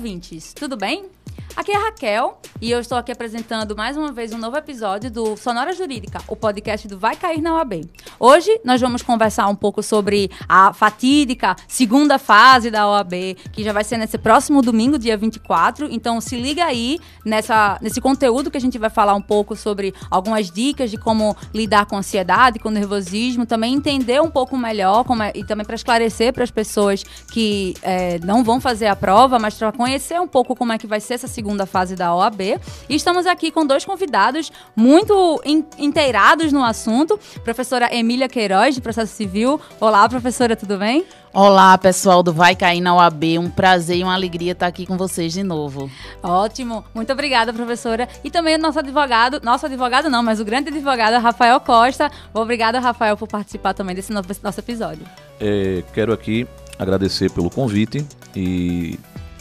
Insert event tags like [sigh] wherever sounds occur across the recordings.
ouvintes, tudo bem? Aqui é a Raquel e eu estou aqui apresentando mais uma vez um novo episódio do Sonora Jurídica, o podcast do Vai Cair na OAB. Hoje nós vamos conversar um pouco sobre a fatídica segunda fase da OAB, que já vai ser nesse próximo domingo, dia 24. Então se liga aí nessa, nesse conteúdo que a gente vai falar um pouco sobre algumas dicas de como lidar com ansiedade, com nervosismo, também entender um pouco melhor é, e também para esclarecer para as pessoas que é, não vão fazer a prova, mas para conhecer um pouco como é que vai ser essa fase da OAB. E estamos aqui com dois convidados muito in, inteirados no assunto. Professora Emília Queiroz, de Processo Civil. Olá, professora, tudo bem? Olá, pessoal do Vai Cair na OAB. Um prazer e uma alegria estar aqui com vocês de novo. Ótimo. Muito obrigada, professora. E também o nosso advogado, nosso advogado não, mas o grande advogado Rafael Costa. Obrigada, Rafael, por participar também desse novo, nosso episódio. É, quero aqui agradecer pelo convite e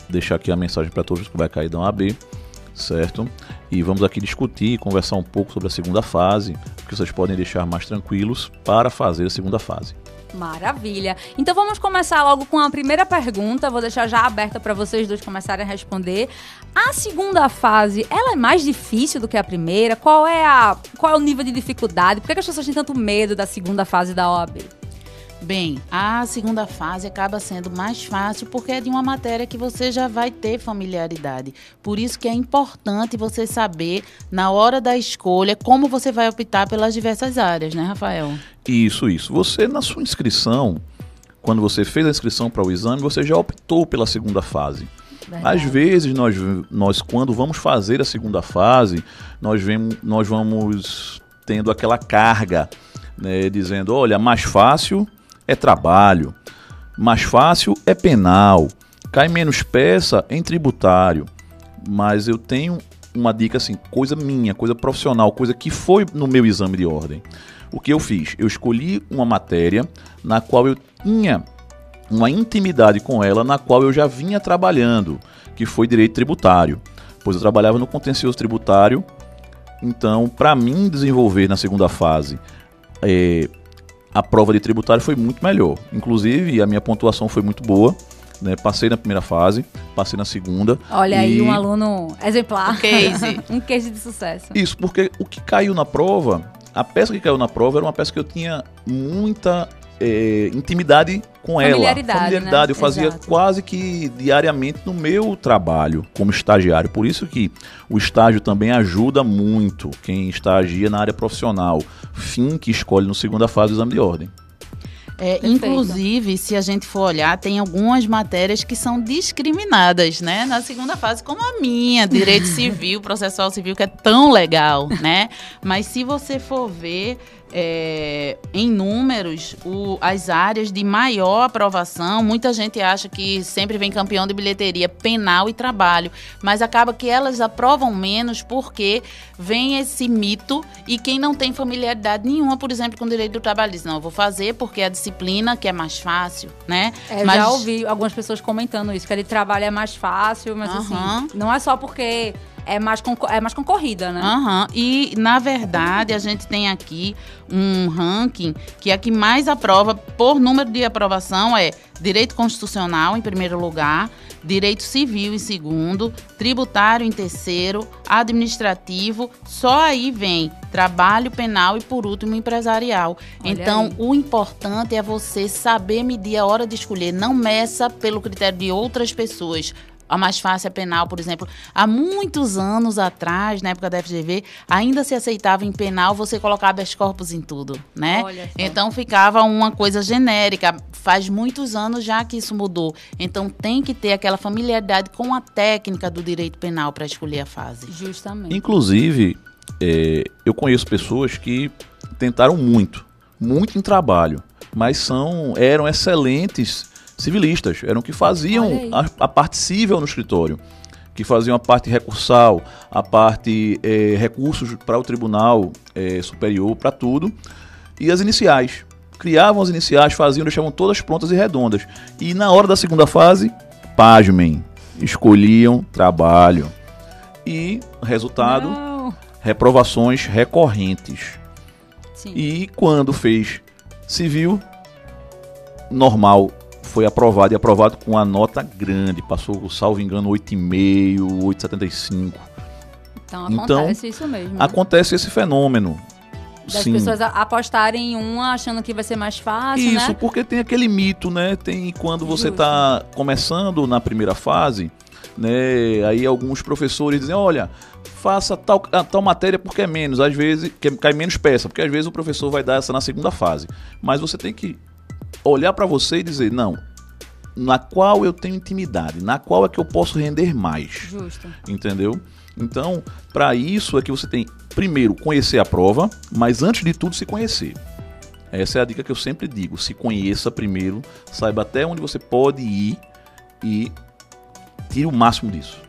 deixar aqui a mensagem para todos que vai cair da OAB, certo? E vamos aqui discutir e conversar um pouco sobre a segunda fase, que vocês podem deixar mais tranquilos para fazer a segunda fase. Maravilha. Então vamos começar logo com a primeira pergunta. Vou deixar já aberta para vocês dois começarem a responder. A segunda fase, ela é mais difícil do que a primeira? Qual é a qual é o nível de dificuldade? Por que as pessoas têm tanto medo da segunda fase da OAB? Bem, a segunda fase acaba sendo mais fácil porque é de uma matéria que você já vai ter familiaridade. Por isso que é importante você saber, na hora da escolha, como você vai optar pelas diversas áreas, né, Rafael? Isso, isso. Você, na sua inscrição, quando você fez a inscrição para o exame, você já optou pela segunda fase. Verdade. Às vezes, nós, nós, quando vamos fazer a segunda fase, nós, vemos, nós vamos tendo aquela carga, né, dizendo, olha, mais fácil é trabalho, mais fácil é penal, cai menos peça em tributário. Mas eu tenho uma dica assim, coisa minha, coisa profissional, coisa que foi no meu exame de ordem. O que eu fiz? Eu escolhi uma matéria na qual eu tinha uma intimidade com ela, na qual eu já vinha trabalhando, que foi direito tributário. Pois eu trabalhava no contencioso tributário. Então, para mim desenvolver na segunda fase é, a prova de tributário foi muito melhor. Inclusive, a minha pontuação foi muito boa. Né? Passei na primeira fase, passei na segunda. Olha e... aí, um aluno exemplar. Um case. [laughs] um case de sucesso. Isso, porque o que caiu na prova, a peça que caiu na prova era uma peça que eu tinha muita é, intimidade com ela. Familiaridade. Né? Eu fazia Exato. quase que diariamente no meu trabalho como estagiário. Por isso que o estágio também ajuda muito quem estagia na área profissional. Fim que escolhe no segunda fase do exame de ordem. É, inclusive, se a gente for olhar, tem algumas matérias que são discriminadas, né? Na segunda fase, como a minha, direito [laughs] civil, processual civil, que é tão legal, né? Mas se você for ver, é, em números o, as áreas de maior aprovação. Muita gente acha que sempre vem campeão de bilheteria penal e trabalho, mas acaba que elas aprovam menos porque vem esse mito e quem não tem familiaridade nenhuma, por exemplo, com o direito do trabalho, diz, não, eu vou fazer porque é a disciplina que é mais fácil, né? É, mas... Já ouvi algumas pessoas comentando isso, que de trabalho é mais fácil, mas uhum. assim, não é só porque é mais, é mais concorrida, né? Uhum. E, na verdade, a gente tem aqui um ranking que é a que mais aprova por número de aprovação é direito constitucional em primeiro lugar, direito civil em segundo, tributário em terceiro, administrativo, só aí vem trabalho penal e por último empresarial. Olha então, aí. o importante é você saber medir a hora de escolher, não meça pelo critério de outras pessoas a mais fácil é penal, por exemplo. Há muitos anos atrás, na época da FGV, ainda se aceitava em penal você colocar habeas corpus em tudo, né? Então ficava uma coisa genérica. Faz muitos anos já que isso mudou. Então tem que ter aquela familiaridade com a técnica do direito penal para escolher a fase. Justamente. Inclusive, é, eu conheço pessoas que tentaram muito, muito em trabalho, mas são eram excelentes civilistas, eram que faziam a, a, parte civil no escritório, que faziam a parte recursal, a parte é, recursos para o tribunal é, superior, para tudo, e as iniciais. Criavam as iniciais, faziam, deixavam todas prontas e redondas. E na hora da segunda fase, pasmem, escolhiam trabalho. E resultado, Não. reprovações recorrentes. Sim. E quando fez civil, normal foi aprovado e aprovado com a nota grande. Passou, salvo engano, 8,5, 8,75. Então Então, acontece isso mesmo. né? Acontece esse fenômeno. Das Sim. pessoas apostarem em uma achando que vai ser mais fácil, Isso, né? porque tem aquele mito, né? Tem quando você está começando na primeira fase, né? Aí alguns professores dizem, olha, faça tal, a- tal matéria porque é menos, às vezes que cai menos peça, porque às vezes o professor vai dar essa na segunda fase. Mas você tem que olhar para você e dizer, não, na qual eu tenho intimidade, na qual é que eu posso render mais Justo. entendeu? Então, para isso é que você tem, primeiro, conhecer a prova, mas antes de tudo, se conhecer. Essa é a dica que eu sempre digo: se conheça primeiro, saiba até onde você pode ir e tire o máximo disso.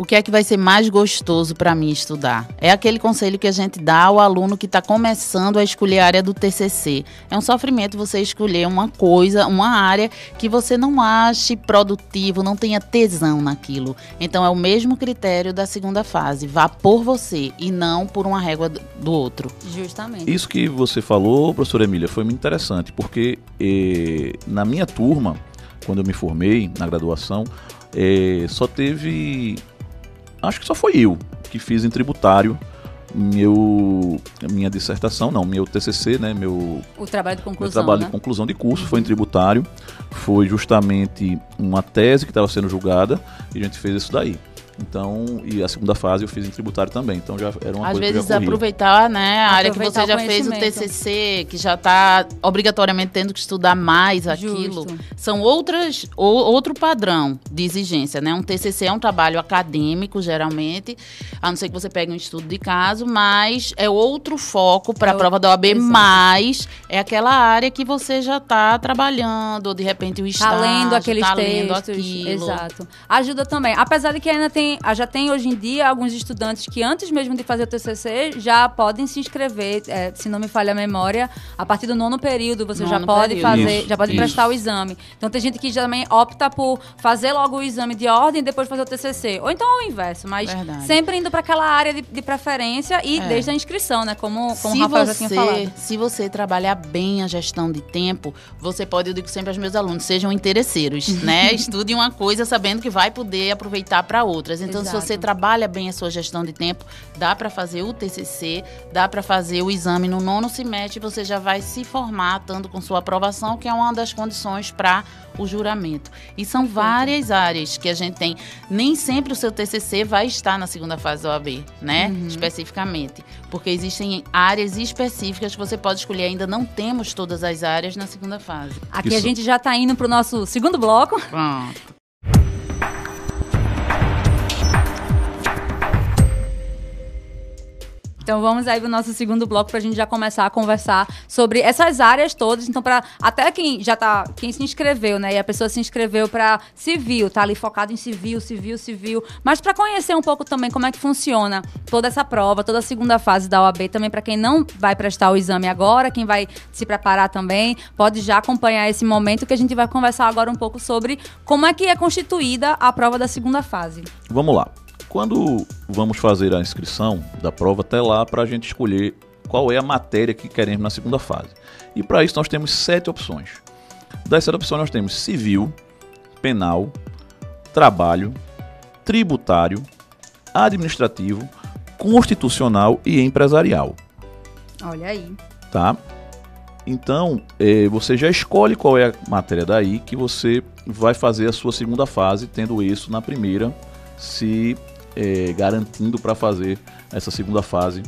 O que é que vai ser mais gostoso para mim estudar? É aquele conselho que a gente dá ao aluno que está começando a escolher a área do TCC. É um sofrimento você escolher uma coisa, uma área que você não ache produtivo, não tenha tesão naquilo. Então é o mesmo critério da segunda fase. Vá por você e não por uma régua do outro. Justamente. Isso que você falou, professora Emília, foi muito interessante, porque eh, na minha turma, quando eu me formei na graduação, eh, só teve. Acho que só foi eu que fiz em tributário meu minha dissertação, não, meu TCC, né, meu O trabalho de Meu conclusão, trabalho né? de conclusão de curso foi em tributário. Foi justamente uma tese que estava sendo julgada e a gente fez isso daí. Então, e a segunda fase eu fiz em tributário também. Então já era uma Às coisa que eu vezes já corria. aproveitar, né, a área que você já fez o. TCC, que já está obrigatoriamente tendo que estudar mais aquilo. Justo. São outras, ou, outro padrão de exigência, né? Um TCC é um trabalho acadêmico, geralmente, a não ser que você pegue um estudo de caso, mas é outro foco para a É prova da OAB, exato. mas é aquela área que você já está trabalhando, ou de repente o Tá estágio, lendo aqueles tá lendo textos. aquilo. Exato. Ajuda também. Apesar de que ainda tem, ah, já tem hoje em dia alguns estudantes que antes mesmo de fazer o TCC já podem se inscrever, é, se não me falha a memória, a partir do nono período você já Nono pode período. fazer, Isso, já pode isso. prestar o exame. Então tem gente que já também opta por fazer logo o exame de ordem e depois fazer o TCC. Ou então o inverso, mas Verdade. sempre indo para aquela área de, de preferência e É. desde a inscrição, né? Como, como o se Rafael já tinha você, falado. se você trabalhar bem a gestão de tempo, você pode, eu digo sempre aos meus alunos, sejam interesseiros, né? [laughs] Estude uma coisa sabendo que vai poder aproveitar para outras. Então, Exato. se você trabalha bem a sua gestão de tempo, dá para fazer o TCC, dá para fazer o exame no nono semestre, você já vai se formar, estando com sua aprovação, que é uma das condições para o juramento. E são várias áreas que a gente tem. Nem sempre o seu TCC vai estar na segunda fase da OAB, né? Uhum. Especificamente. Porque existem áreas específicas que você pode escolher. Ainda não temos todas as áreas na segunda fase. Aqui Isso. a gente já tá indo pro nosso segundo bloco. Pronto. Então vamos aí pro nosso segundo bloco pra gente já começar a conversar sobre essas áreas todas. Então, para até quem já tá, quem se inscreveu, né? E a pessoa se inscreveu para civil, tá ali focado em civil, civil, civil. Mas para conhecer um pouco também como é que funciona toda essa prova, toda a segunda fase da OAB, também para quem não vai prestar o exame agora, quem vai se preparar também, pode já acompanhar esse momento que a gente vai conversar agora um pouco sobre como é que é constituída a prova da segunda fase. Vamos lá. Quando vamos fazer a inscrição da prova, até lá para a gente escolher qual é a matéria que queremos na segunda fase. E para isso nós temos sete opções. Das sete opções nós temos civil, penal, trabalho, tributário, administrativo, constitucional e empresarial. Olha aí. tá? Então, eh, você já escolhe qual é a matéria daí que você vai fazer a sua segunda fase, tendo isso na primeira, se eh, garantindo para fazer essa segunda fase.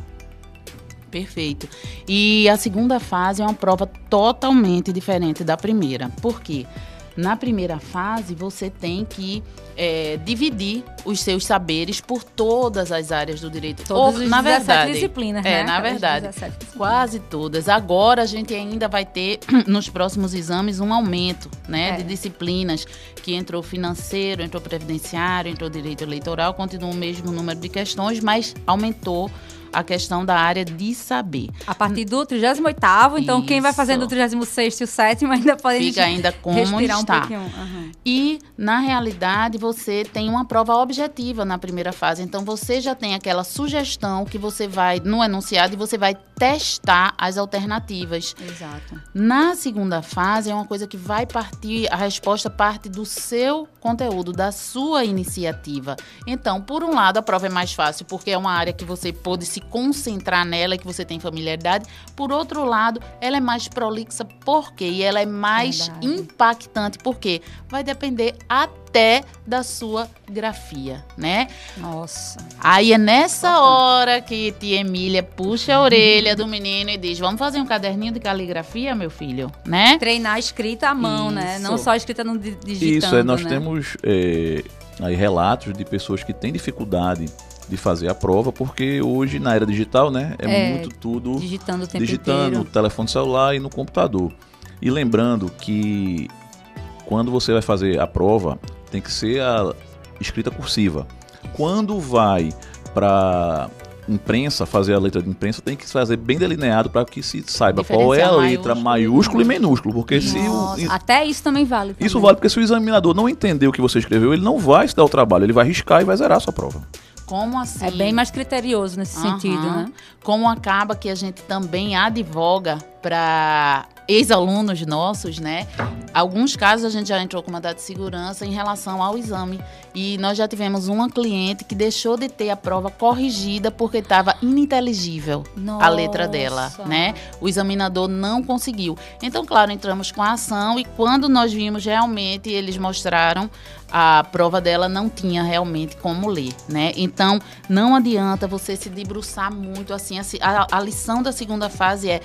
Perfeito. E a segunda fase é uma prova totalmente diferente da primeira. Por quê? Na primeira fase, você tem que é, dividir os seus saberes por todas as áreas do direito. Todos Ou, na 17 verdade, disciplinas, é, né? na Aquelas verdade, 17 disciplinas. Quase todas. Agora a gente ainda vai ter [clears throat] nos próximos exames um aumento, né, É. de disciplinas que entrou financeiro, entrou previdenciário, entrou direito eleitoral, continua o mesmo número de questões, mas aumentou a questão da área de saber. A partir do 38 então quem vai fazendo o 36 e o 7 ainda pode Fica [laughs] ainda como respirar está. um pouquinho. Uhum. E, na realidade, você tem uma prova objetiva na primeira fase. Então, você já tem aquela sugestão que você vai, no enunciado, e você vai testar as alternativas. Exato. Na segunda fase, é uma coisa que vai partir, a resposta parte do seu conteúdo, da sua iniciativa. Então, por um lado, a prova é mais fácil, porque é uma área que você pode se concentrar nela, que você tem familiaridade. Por outro lado, ela é mais prolixa, por quê? E ela é mais Verdade. impactante, porque vai depender até da sua grafia, né? Nossa. Aí é nessa hora que tia Emília puxa a orelha do menino e diz: Vamos fazer um caderninho de caligrafia, meu filho, né? Treinar a escrita à mão, né? Isso. Não só a escrita no di- digitando, Isso, é, nós né? temos é, aí relatos de pessoas que têm dificuldade de fazer a prova, porque hoje na era digital, né, é, É, muito tudo digitando o tempo digitando inteiro. telefone celular e no computador. E lembrando que quando você vai fazer a prova, tem que ser a escrita cursiva. Quando vai para imprensa, fazer a letra de imprensa, tem que fazer bem delineado para que se saiba qual é a letra maiúsculo e minúsculo, porque se o, Nossa, até isso também vale. isso também. vale porque se o examinador não entender o que você escreveu, ele não vai se dar o trabalho, ele vai riscar e vai zerar a sua prova. Como assim? É bem mais criterioso nesse Aham. sentido, né? Como acaba que a gente também advoga para ex-alunos nossos, né? Alguns casos a gente já entrou com mandado de segurança em relação ao exame. E nós já tivemos uma cliente que deixou de ter a prova corrigida porque estava ininteligível a letra dela, Nossa. né? O examinador não conseguiu. Então, claro, entramos com a ação e quando nós vimos realmente, eles mostraram a prova dela não tinha realmente como ler, né? Então, não adianta você se debruçar muito assim. assim, a, a lição da segunda fase é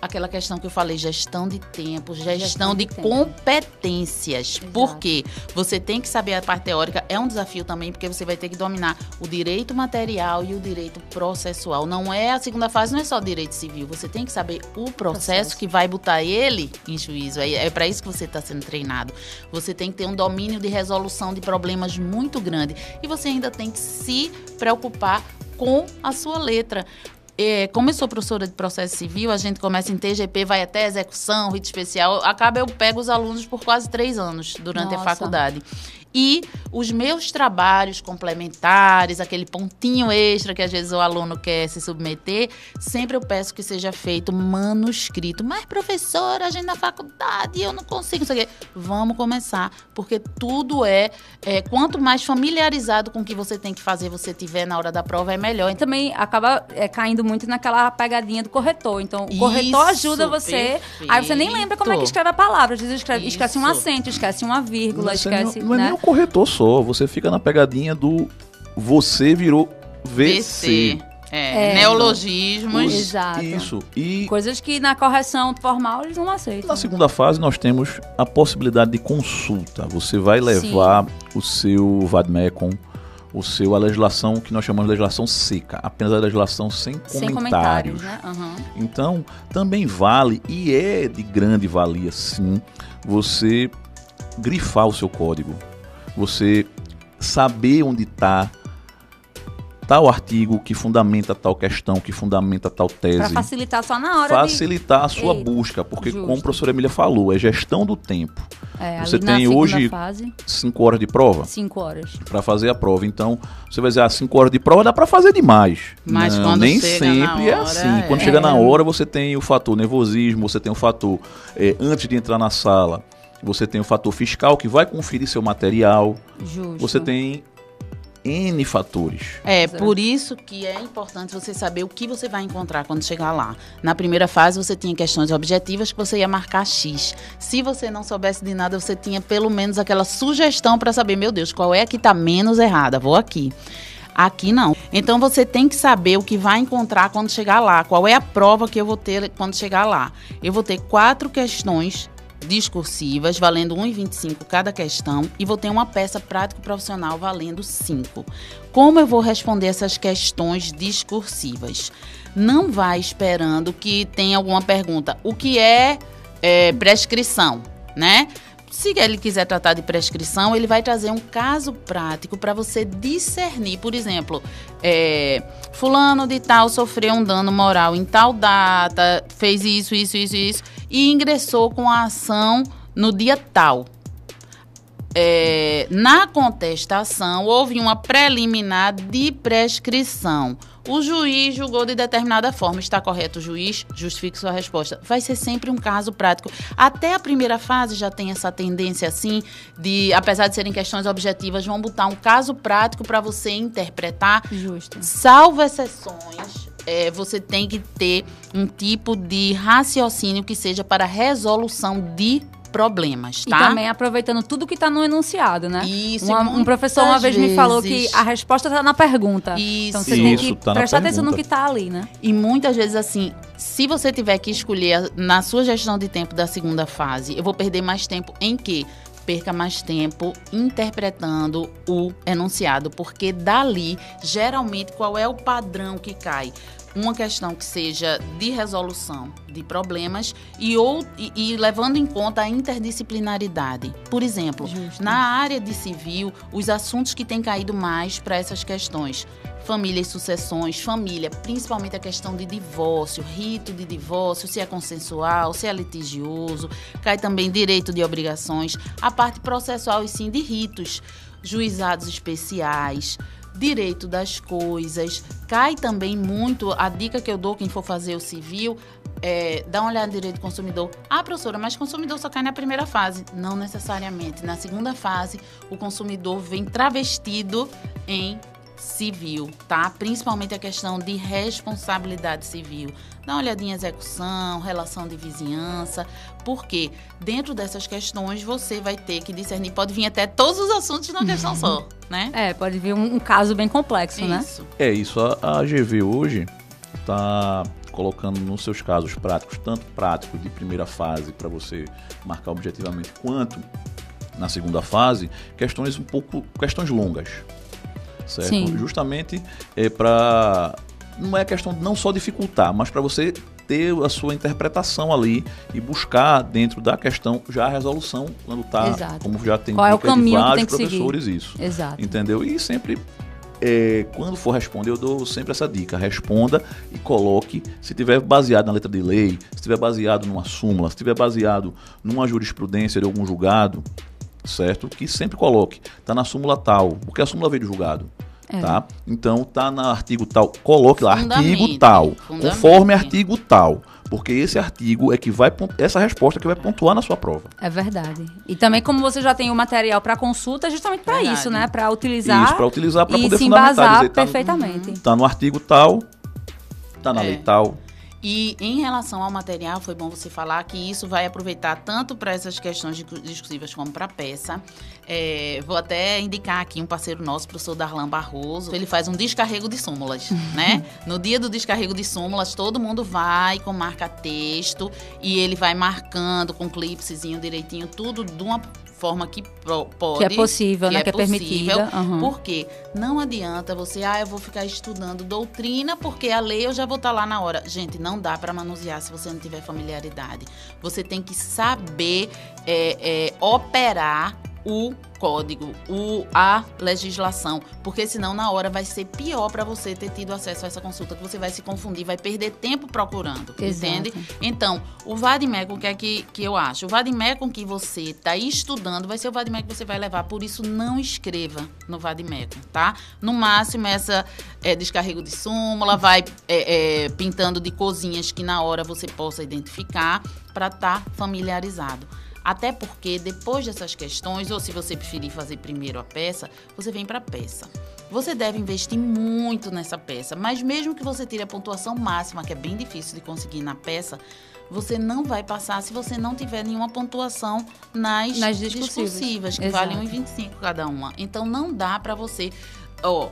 aquela questão que eu falei, gestão de tempo, gestão, Gestão de, de tempo. competências. Exato. Por quê? Você tem que saber a parte teórica, é um desafio também, porque você vai ter que dominar o direito material e o direito processual. Não é a segunda fase, não é só direito civil, você tem que saber o processo, Processo. que vai botar ele em juízo. É, é para isso que você está sendo treinado. Você tem que ter um domínio de resolução de problemas muito grande e você ainda tem que se preocupar com a sua letra. É, como eu sou professora de processo civil, a gente começa em TGP, vai até execução, rito especial. Acaba eu pego os alunos por quase três anos durante a Nossa. faculdade. E os meus trabalhos complementares, aquele pontinho extra que às vezes o aluno quer se submeter, sempre eu peço que seja feito manuscrito. Mas, professora, a gente na faculdade, eu não consigo. Não sei o quê. Vamos começar, porque tudo é, é. Quanto mais familiarizado com o que você tem que fazer você tiver na hora da prova, é melhor. E também acaba é, caindo muito naquela pegadinha do corretor. Então, o corretor Isso, ajuda você. Aí você nem lembra como é que escreve a palavra. Às vezes escreve, esquece um acento, esquece uma vírgula, Você esquece. não, não é né? Corretor só, você fica na pegadinha do você virou VC. É, É. neologismos. Os- Exato. Isso. E Coisas que na correção formal eles não aceitam. na segunda fase nós temos a possibilidade de consulta. Você vai levar o seu vadmecum, o seu a legislação que nós chamamos de legislação seca, apenas a legislação sem comentários. Sem comentários, né? Aham. Então, também vale e é de grande valia, sim, você grifar o seu código. Você saber onde está tal artigo que fundamenta tal questão, que fundamenta tal Pra tese. facilitar só na hora Facilitar a sua Eita, busca, porque justo. como a professora Emília falou, é gestão do tempo. de. É, você tem hoje- fase, Cinco horas de prova cinco horas. para fazer a prova. Então, você vai dizer, ah, cinco horas de prova dá para fazer demais. Mas Não, quando nem chega sempre na é hora, assim. Quando é. chega na hora, você tem o fator nervosismo, você tem o fator é, antes de entrar na sala, você tem o fator fiscal que vai conferir seu material. Justo. Você tem N fatores. É, Exato. por isso que é importante você saber o que você vai encontrar quando chegar lá. Na primeira fase, você tinha questões objetivas que você ia marcar X. Se você não soubesse de nada, você tinha pelo menos aquela sugestão para saber, meu Deus, qual é a que está menos errada? Vou aqui. Aqui não. Então você tem que saber o que vai encontrar quando chegar lá. Qual é a prova que eu vou ter quando chegar lá? Eu vou ter quatro questões discursivas, valendo 1,25 cada questão, e vou ter uma peça prático-profissional valendo 5. Como eu vou responder essas questões discursivas? Não vai esperando que tenha alguma pergunta. O que é, é, prescrição, né? Se ele quiser tratar de prescrição, ele vai trazer um caso prático para você discernir. Por exemplo, é, fulano de tal sofreu um dano moral em tal data, fez isso, isso, isso, isso, e ingressou com a ação no dia tal. É, na contestação, houve uma preliminar de prescrição. O juiz julgou de determinada forma. Está correto o juiz? Justifique sua resposta. Vai ser sempre um caso prático. Até a primeira fase já tem essa tendência assim de, apesar de serem questões objetivas, vão botar um caso prático para você interpretar. Justo. Salvo exceções. É, você tem que ter um tipo de raciocínio que seja para resolução de problemas, tá? E também aproveitando tudo que está no enunciado, né? Isso, Uma- um professor uma vez me falou que a resposta está na pergunta. Isso. Então você tem Isso, que tá prestar atenção no que está ali, né? E muitas vezes, assim, se você tiver que escolher na sua gestão de tempo da segunda fase, eu vou perder mais tempo em quê? Perca mais tempo interpretando o enunciado, porque dali, geralmente, qual é o padrão que cai? Uma questão que seja de resolução de problemas e, ou, e, e levando em conta a interdisciplinaridade. Por exemplo, Justo. na área de civil, os assuntos que têm caído mais para essas questões família e sucessões, família, principalmente a questão de divórcio, rito de divórcio, se é consensual, se é litigioso, cai também direito de obrigações, a parte processual e sim de ritos, juizados especiais, direito das coisas, cai também muito, a dica que eu dou quem for fazer o civil, é, dá uma olhada no direito do consumidor. Ah, professora, mas consumidor só cai na primeira fase. Não necessariamente. Na segunda fase, o consumidor vem travestido em civil, tá? Principalmente a questão de responsabilidade civil. Dá uma olhadinha em execução, relação de vizinhança, porque dentro dessas questões você vai ter que discernir, pode vir até todos os assuntos numa questão só, [laughs] né? É, pode vir um, um caso bem complexo, né? Isso. É isso, a, a AGV hoje está colocando nos seus casos práticos, tanto práticos de primeira fase para você marcar objetivamente, quanto na segunda fase, questões um pouco questões longas, certo? Sim. Justamente é para não é questão de não só dificultar, mas para você ter a sua interpretação ali e buscar dentro da questão já a resolução quando tá, Exato. como já tem Qual é o de caminho que vários tem que seguir. professores isso. Exato. Entendeu? E sempre, é, quando for responder, eu dou sempre essa dica. Responda e coloque, se tiver baseado na letra de lei, se tiver baseado numa súmula, se tiver baseado numa jurisprudência de algum julgado, certo? Que sempre coloque. Tá na súmula tal, porque a súmula veio do julgado. É. Tá? Então tá no artigo tal, coloque lá artigo tal, conforme artigo tal, porque esse artigo é que vai essa resposta que vai pontuar na sua prova. É verdade. E também como você já tem o material para consulta, é justamente para isso, né? Para utilizar Isso para utilizar para poder se fundamentar, embasar dizer, tá no- perfeitamente. tá no artigo tal, tá na É. lei tal. E em relação ao material, foi bom você falar que isso vai aproveitar tanto para essas questões discu- discursivas como para a peça. É, vou até indicar aqui um parceiro nosso, o professor Darlan Barroso. Ele faz um descarrego de súmulas, [laughs] né? No dia do descarrego de súmulas, todo mundo vai com marca-texto e ele vai marcando com clipsezinho direitinho, tudo de uma forma que pode. Que é possível, né? Que é possível, permitida. Aham. Porque não adianta você, ah, eu vou ficar estudando doutrina porque a lei eu já vou estar lá na hora. Gente, não dá para manusear se você não tiver familiaridade. Você tem que saber é, é, operar o código, o, a legislação, porque senão na hora vai ser pior para você ter tido acesso a essa consulta, que você vai se confundir, vai perder tempo procurando, Exato. entende? Então, o Vademecum, o que é que, que eu acho? O Vademecum que você está estudando vai ser o Vademecum que você vai levar, por isso não escreva no Vademecum, tá? No máximo, essa é, descarrego de súmula, vai é, é, pintando de cozinhas que na hora você possa identificar para estar familiarizado. Até porque depois dessas questões, ou se você preferir fazer primeiro a peça, você vem para a peça. Você deve investir muito nessa peça, mas mesmo que você tire a pontuação máxima, que é bem difícil de conseguir na peça, você não vai passar se você não tiver nenhuma pontuação nas, Nas discursivas. discursivas, que Exato. valem 1,25 cada uma. Então não dá para você, ó,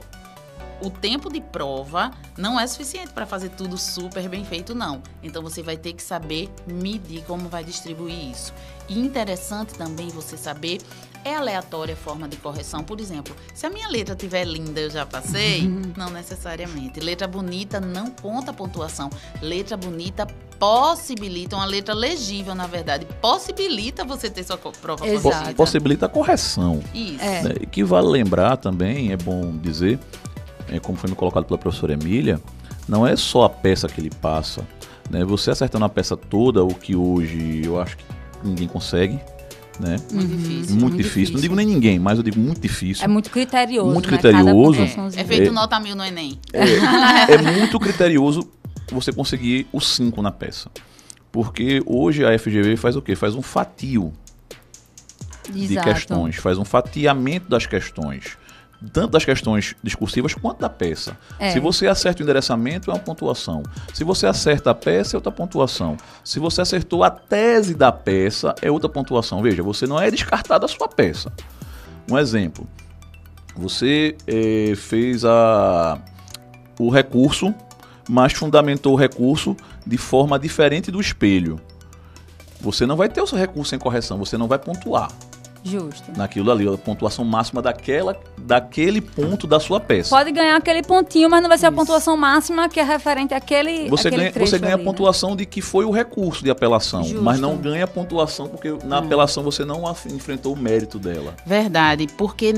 o tempo de prova não é suficiente para fazer tudo super bem feito, não. Então você vai ter que saber medir como vai distribuir isso. E interessante também você saber é aleatória a forma de correção. Por exemplo, se a minha letra tiver linda, eu já passei? [laughs] não necessariamente. Letra bonita não conta pontuação. Letra bonita possibilita, uma letra legível, na verdade, possibilita você ter sua prova Exato. Possibilita a correção. Isso. É. Né? Que vale lembrar também, é bom dizer, como foi me colocado pela professora Emília, não é só a peça que ele passa. Né? Você acertando a peça toda, o que hoje eu acho que ninguém consegue. Né? Muito Uhum. difícil. Muito, difícil. Não digo nem ninguém, mas eu digo muito difícil. É muito criterioso. Muito né? criterioso. É, é feito É. nota mil no Enem. É, é muito criterioso você conseguir o 5 na peça. Porque hoje a FGV faz o quê? Faz um fatio de Exato. questões, faz um fatiamento das questões. Tanto das questões discursivas quanto da peça. É. Se você acerta o endereçamento, é uma pontuação. Se você acerta a peça, é outra pontuação. Se você acertou a tese da peça, é outra pontuação. Veja, você não é descartado a sua peça. Um exemplo. Você eh, fez a, o recurso, mas fundamentou o recurso de forma diferente do espelho. Você não vai ter o seu recurso em correção, você não vai pontuar Justo. naquilo ali, a pontuação máxima daquela, daquele ponto da sua peça. Pode ganhar aquele pontinho, mas não vai ser a Isso. pontuação máxima que é referente àquele. Você àquele ganha, trecho você ganha ali, a né? pontuação de que foi o recurso de apelação, Justo. mas não ganha a pontuação porque na apelação você não enfrentou o mérito dela. Verdade, porque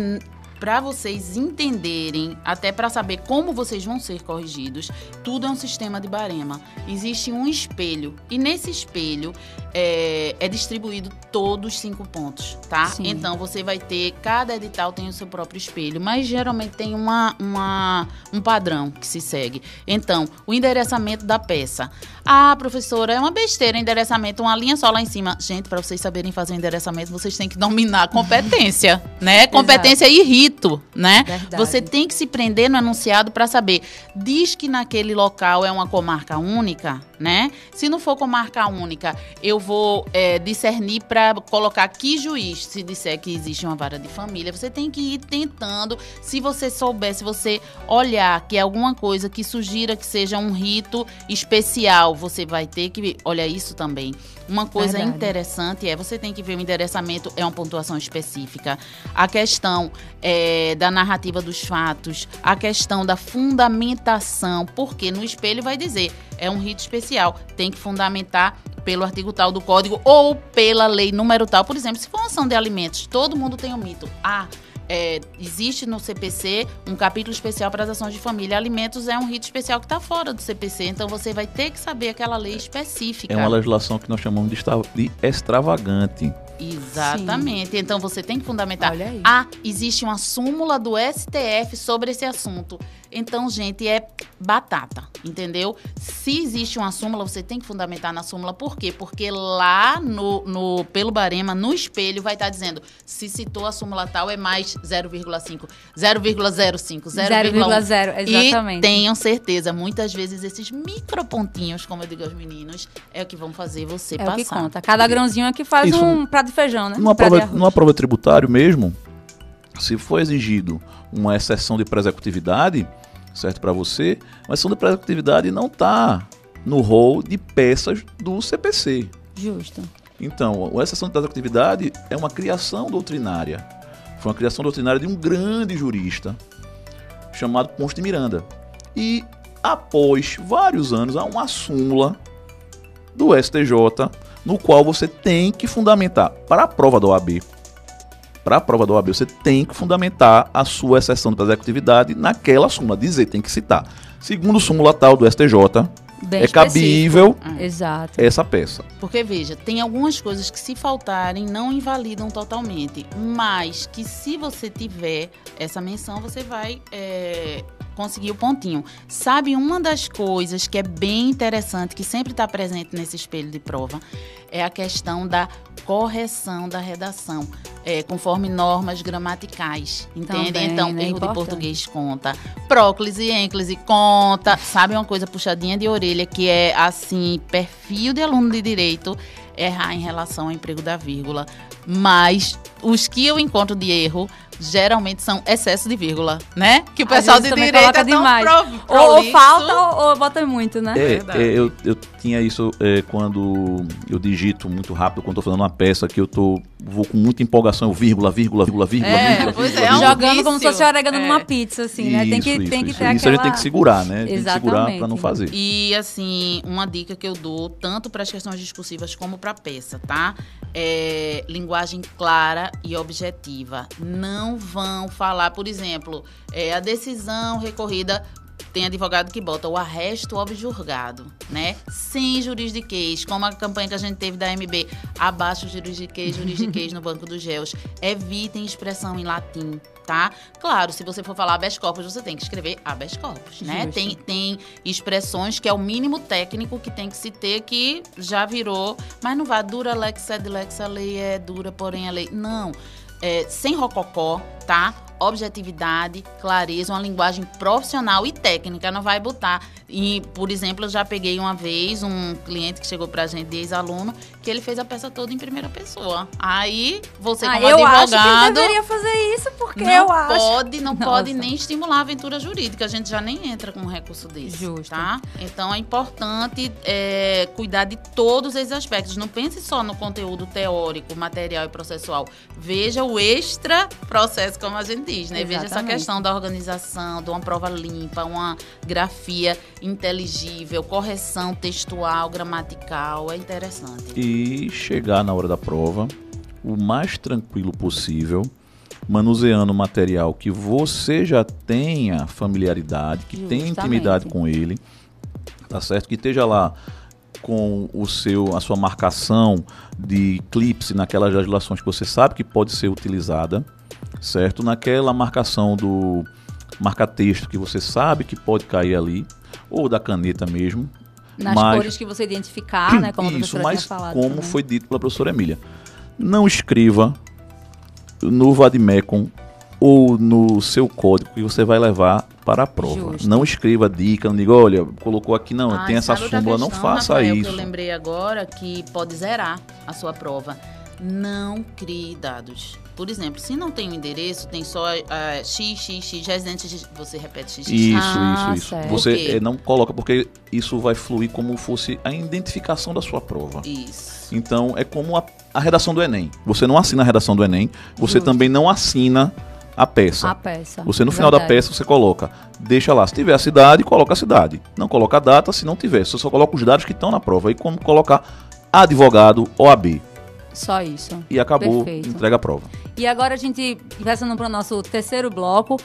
para vocês entenderem, até para saber como vocês vão ser corrigidos, tudo é um sistema de barema. Existe um espelho e nesse espelho é, é distribuído todos os cinco pontos, tá? Sim. Então você vai ter cada edital tem o seu próprio espelho, mas geralmente tem uma, uma um padrão que se segue. Então o endereçamento da peça. Ah, professora, é uma besteira endereçamento, uma linha só lá em cima. Gente, para vocês saberem fazer endereçamento, vocês têm que dominar a competência, né? [laughs] Competência e rito, né? Verdade. Você tem que se prender no enunciado para saber. Diz que naquele local é uma comarca única, né? Se não for comarca única, eu vou é, discernir para colocar que juiz. Se disser que existe uma vara de família, você tem que ir tentando. Se você souber, se você olhar que é alguma coisa que sugira que seja um rito especial, você vai ter que olha isso também. Uma coisa Verdade. interessante é você tem que ver o endereçamento é uma pontuação específica. A questão é, da narrativa dos fatos, a questão da fundamentação, porque no espelho vai dizer é um rito especial, tem que fundamentar pelo artigo tal do código ou pela lei número tal. Por exemplo, se for uma ação de alimentos, todo mundo tem um mito. Ah, é, existe no CPC um capítulo especial para as ações de família. Alimentos é um rito especial que está fora do CPC, então você vai ter que saber aquela lei específica. É uma legislação que nós chamamos de, extra- de extravagante. Exatamente. Então você tem que fundamentar. Olha aí. Ah, existe uma súmula do STF sobre esse assunto. Então, gente, é batata, entendeu? Se existe uma súmula, você tem que fundamentar na súmula. Por quê? Porque lá no, no pelo barema, no espelho, vai estar dizendo se citou a súmula tal é mais 0,5, 0,05, 0,1. 0,0, exatamente. E tenham certeza, muitas vezes esses micropontinhos, como eu digo aos meninos, é o que vão fazer você É passar. o que conta. Cada grãozinho é que faz Isso- um prato de feijão, né? Numa Um prova, numa prova tributário mesmo, se for exigido uma exceção de pré-executividade, certo para você, uma exceção de pré-executividade não está no rol de peças do CPC. Justo. Então, a exceção de pré-executividade é uma criação doutrinária. Foi uma criação doutrinária de um grande jurista chamado Ponte de Miranda. E após vários anos, há uma súmula do STJ no qual você tem que fundamentar para a prova da OAB. Para a prova da OAB, você tem que fundamentar a sua exceção de executividade naquela súmula. Dizer, tem que citar. Segundo súmula tal do STJ, Bem é cabível Exato. essa peça. Porque, veja, tem algumas coisas que, se faltarem, não invalidam totalmente. Mas que, se você tiver essa menção, você vai é, conseguir o pontinho. Sabe, uma das coisas que é bem interessante, que sempre está presente nesse espelho de prova, é a questão da correção da redação, é, conforme normas gramaticais. Entende? Também, então, né? erro de Importante. português conta, próclise e ênclise conta. Sabe uma coisa puxadinha de orelha que é assim, perfil de aluno de direito errar em relação ao emprego da vírgula. Mas os que eu encontro de erro geralmente são excesso de vírgula, né? Que o pessoal de direito é demais. Pro, ou, ou falta ou, ou, bota muito, né? É, é eu, eu tinha isso é, quando eu digito muito rápido, quando estou fazendo uma peça que eu tô, vou com muita empolgação, vírgula, vírgula, vírgula, vírgula, é, vírgula, pois vírgula, é, vírgula. Jogando vício. como se fosse orégano É. numa pizza, assim, né? Tem que, Isso, tem que isso, ter. Isso aquela... a gente tem que segurar, né? Tem que segurar Exatamente. para não fazer. E assim, uma dica que eu dou, tanto para as questões discursivas como para peça, tá? É linguagem clara e objetiva. Não vão falar, por exemplo, é, a decisão recorrida. Tem advogado que bota o arresto objurgado, né? Sem juridiquês, como a campanha que a gente teve da MB. Abaixo juridiquês, juridiquês [laughs] no banco dos réus. Evitem expressão em latim, tá? Claro, se você for falar habeas corpus, você tem que escrever habeas corpus, né? Justo. Tem, tem expressões que é o mínimo técnico que tem que se ter, que já virou, mas não vai, dura lex sed lex, a lei é dura, porém a lei. Não. É, sem rococó, tá? Objetividade, clareza, uma linguagem profissional e técnica, não vai botar. E, por exemplo, eu já peguei uma vez um cliente que chegou pra gente, ex-aluno, que ele fez a peça toda em primeira pessoa. Aí, você Ah, como eu acho advogado... que ele deveria fazer isso, porque eu acho... pode, não Nossa. pode nem estimular a aventura jurídica. A gente já nem entra com um recurso desse. Justo. Tá? Então é importante é, cuidar de todos esses aspectos. Não pense só no conteúdo teórico, material e processual. Veja o extra processo, como a gente diz, né? Veja essa Exatamente. questão da organização, de uma prova limpa, uma grafia inteligível, correção textual, gramatical. É interessante. E chegar na hora da prova o mais tranquilo possível, manuseando o material que você já tenha familiaridade, que tenha Justamente. intimidade com ele, tá certo? Que esteja lá com o seu a sua marcação de clipse naquelas legislações que você sabe que pode ser utilizada, certo? Naquela marcação do marca-texto que você sabe que pode cair ali, ou da caneta mesmo, Nas mas- cores que você identificar, né? Como a isso, professora mas falado. como também. foi dito pela professora Emília. Não escreva no Vadmecum ou no seu código que você vai levar para a prova. Justo. Não escreva dica, não diga, olha, colocou aqui, não, Ah, tem essa outra súmula, não faça Rafael, isso. Que eu lembrei agora que pode zerar a sua prova. Não crie dados. Por exemplo, se não tem o endereço, tem só ah, x, x, x, residente, X, você repete x, x, x. Isso, Ah, isso, isso. certo. Você eh, não coloca, porque isso vai fluir como fosse a identificação da sua prova. Isso. Então, é como a, a redação do Enem. Você não assina a redação do Enem, você Justo. também não assina a peça. A peça. Você no final da Verdade. peça você coloca, deixa lá, se tiver a cidade, coloca a cidade. Não coloca a data, se não tiver, você só coloca os dados que estão na prova. E como colocar advogado OAB. Só isso. E acabou, Perfeito. entrega a prova. E agora a gente, passando para o nosso terceiro bloco.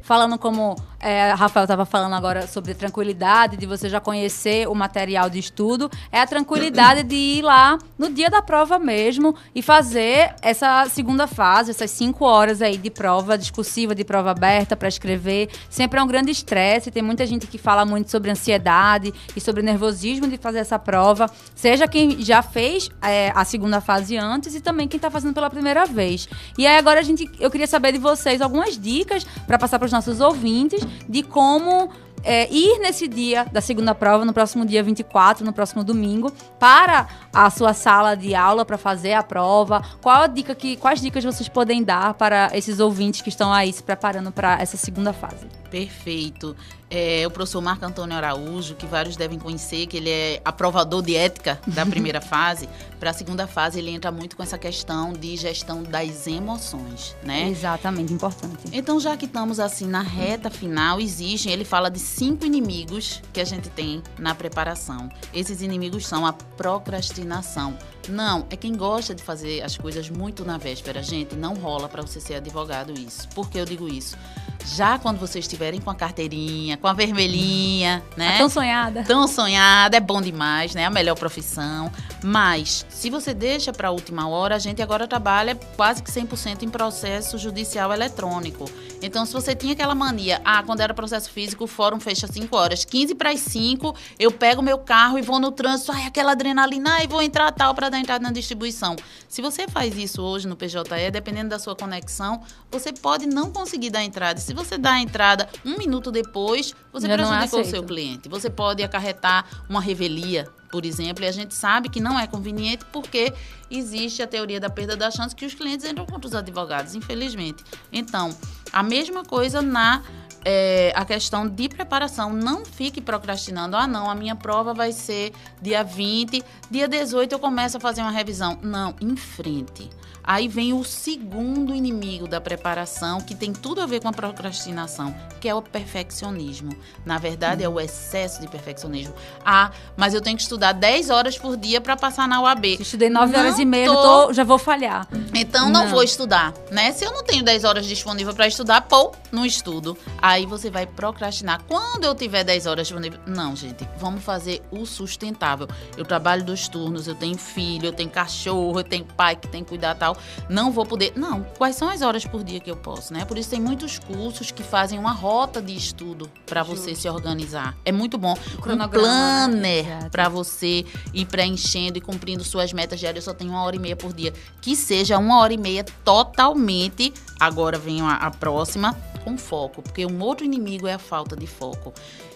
Falando como é, Rafael estava falando agora sobre tranquilidade, de você já conhecer o material de estudo, é a tranquilidade de ir lá no dia da prova mesmo e fazer essa segunda fase, essas cinco horas aí de prova discursiva, de prova aberta para escrever. Sempre é um grande estresse, tem muita gente que fala muito sobre ansiedade e sobre nervosismo de fazer essa prova, seja quem já fez é, a segunda fase antes e também quem está fazendo pela primeira vez. E aí agora a gente, eu queria saber de vocês algumas dicas para passar para os nossos ouvintes de como é, ir nesse dia da segunda prova, no próximo dia 24, no próximo domingo, para a sua sala de aula para fazer a prova. Qual a dica que, quais dicas vocês podem dar para esses ouvintes que estão aí se preparando para essa segunda fase? Perfeito. É, o professor Marco Antônio Araújo, que vários devem conhecer, que ele é aprovador de ética da primeira [laughs] fase. Para a segunda fase, ele entra muito com essa questão de gestão das emoções, né? Exatamente, importante. Então, já que estamos assim na reta final, existem, ele fala de cinco inimigos que a gente tem na preparação. Esses inimigos são a procrastinação. Não, é quem gosta de fazer as coisas muito na véspera. Gente, não rola para você ser advogado isso. Por que eu digo isso? Já quando vocês estiverem com a carteirinha, com a vermelhinha, né? A tão sonhada. Tão sonhada, é bom demais, né? A melhor profissão. Mas, se você deixa para a última hora, a gente agora trabalha quase que 100% em processo judicial eletrônico. Então, se você tinha aquela mania, ah, quando era processo físico, o fórum fecha 5 horas, 15 para as 5, eu pego meu carro e vou no trânsito, ai, aquela adrenalina, ai, vou entrar tal para dar entrada na distribuição. Se você faz isso hoje no PJE, dependendo da sua conexão, você pode não conseguir dar entrada. Se você dá a entrada um minuto depois, você Já é prejudicou o seu cliente. Você pode acarretar uma revelia, por exemplo, e a gente sabe que não é conveniente porque existe a teoria da perda da chance que os clientes entram contra os advogados, infelizmente. Então, a mesma coisa na é, a questão de preparação. Não fique procrastinando. Ah, não, a minha prova vai ser dia 20, dia 18 eu começo a fazer uma revisão. Não, em frente. Aí vem o segundo inimigo da preparação, que tem tudo a ver com a procrastinação, que é o perfeccionismo. Na verdade, é o excesso de perfeccionismo. Ah, mas eu tenho que estudar 10 horas por dia para passar na UAB. Se estudei 9 horas e meia, já, tô- tô- já vou falhar. Então não, Não. vou estudar, né? Se eu não tenho 10 horas disponível para estudar, pô, não estudo. Aí você vai procrastinar. Quando eu tiver 10 horas disponível, não, gente, vamos fazer o sustentável. Eu trabalho dos turnos, eu tenho filho, eu tenho cachorro, eu tenho pai que tem que cuidar tal. Não vou poder. Não, quais são as horas por dia que eu posso, né? Por isso tem muitos cursos que fazem uma rota de estudo para você se organizar. É muito bom. Um né? planner Exato. para você ir preenchendo e cumprindo suas metas diárias. Eu só tenho uma hora e meia por dia. Que seja uma hora e meia totalmente. Agora vem a, a próxima com foco, porque um outro inimigo é a falta de foco.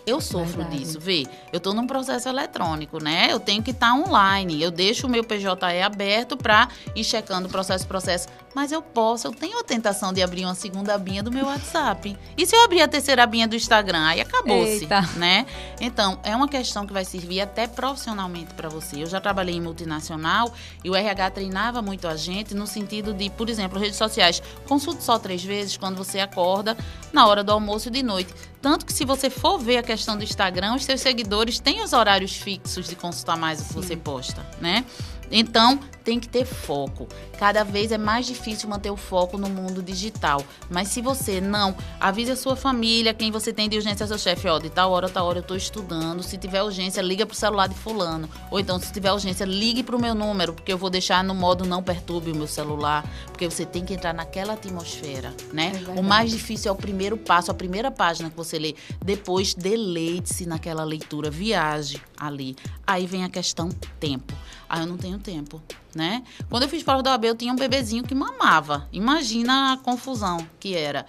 Eu sofro Verdade. disso, vê. Eu tô num processo eletrônico, né? Eu tenho que estar online. Eu deixo o meu PJE aberto para ir checando processo processo, mas eu posso, eu tenho a tentação de abrir uma segunda abinha do meu WhatsApp. E se eu abrir a terceira abinha do Instagram, aí acabou-se, né? Então, é uma questão que vai servir até profissionalmente para você. Eu já trabalhei em multinacional e o RH treinava muito a gente no sentido de, por exemplo, redes sociais. Consulte só três vezes quando você acorda, na hora do almoço e de noite. Tanto que se você for ver a questão do Instagram, os seus seguidores têm os horários fixos de consultar mais o que você posta, né? Então, tem que ter foco. Cada vez é mais difícil manter o foco no mundo digital. Mas se você não, avise a sua família, quem você tem de urgência, seu chefe, ó, de tal hora, tal hora eu tô estudando. Se tiver urgência, liga pro celular de fulano. Ou então, se tiver urgência, ligue pro meu número, porque eu vou deixar no modo não perturbe o meu celular. Porque você tem que entrar naquela atmosfera, né? É o mais difícil é o primeiro passo, a primeira página que você lê. Depois, deleite-se naquela leitura, viaje ali. Aí vem a questão tempo. Ah, eu não tenho tempo, né? Quando eu fiz prova da OAB, eu tinha um bebezinho que mamava. Imagina a confusão que era.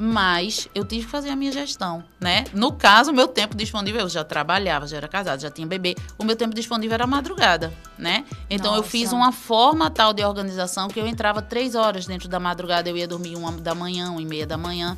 Mas eu tive que fazer a minha gestão, né? No caso, o meu tempo disponível, eu já trabalhava, já era casada, já tinha bebê. O meu tempo disponível era madrugada, né? Então eu Nossa. fiz uma forma tal de organização que eu entrava três horas dentro da madrugada, eu ia dormir uma da manhã, uma e meia da manhã.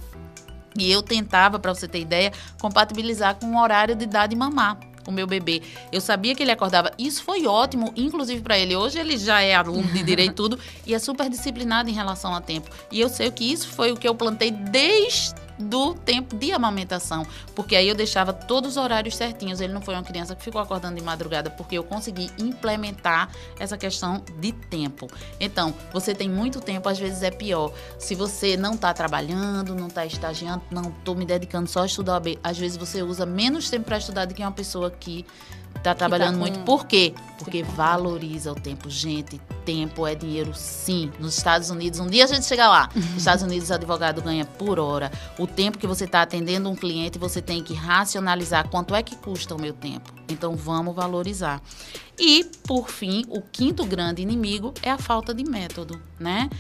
E eu tentava, para você ter ideia, compatibilizar com o horário de dar de mamar o meu bebê. Eu sabia que ele acordava. Isso foi ótimo, inclusive para ele. Hoje ele já é aluno de direito tudo e é super disciplinado em relação a tempo. E eu sei que isso foi o que eu plantei desde do tempo de amamentação, porque aí eu deixava todos os horários certinhos. Ele não foi uma criança que ficou acordando de madrugada, porque eu consegui implementar essa questão de tempo. Então, você tem muito tempo, às vezes é pior. Se você não está trabalhando, não está estagiando, não estou me dedicando só a estudar às vezes você usa menos tempo para estudar do que uma pessoa que está trabalhando com- muito. Por quê? Porque valoriza o tempo. Gente, tempo é dinheiro sim. Nos Estados Unidos, um dia a gente chega lá. [laughs] Nos Estados Unidos, o advogado ganha por hora. O tempo que você está atendendo um cliente, você tem que racionalizar quanto é que custa o meu tempo. Então, vamos valorizar. E, por fim, o quinto grande inimigo é a falta de método, né?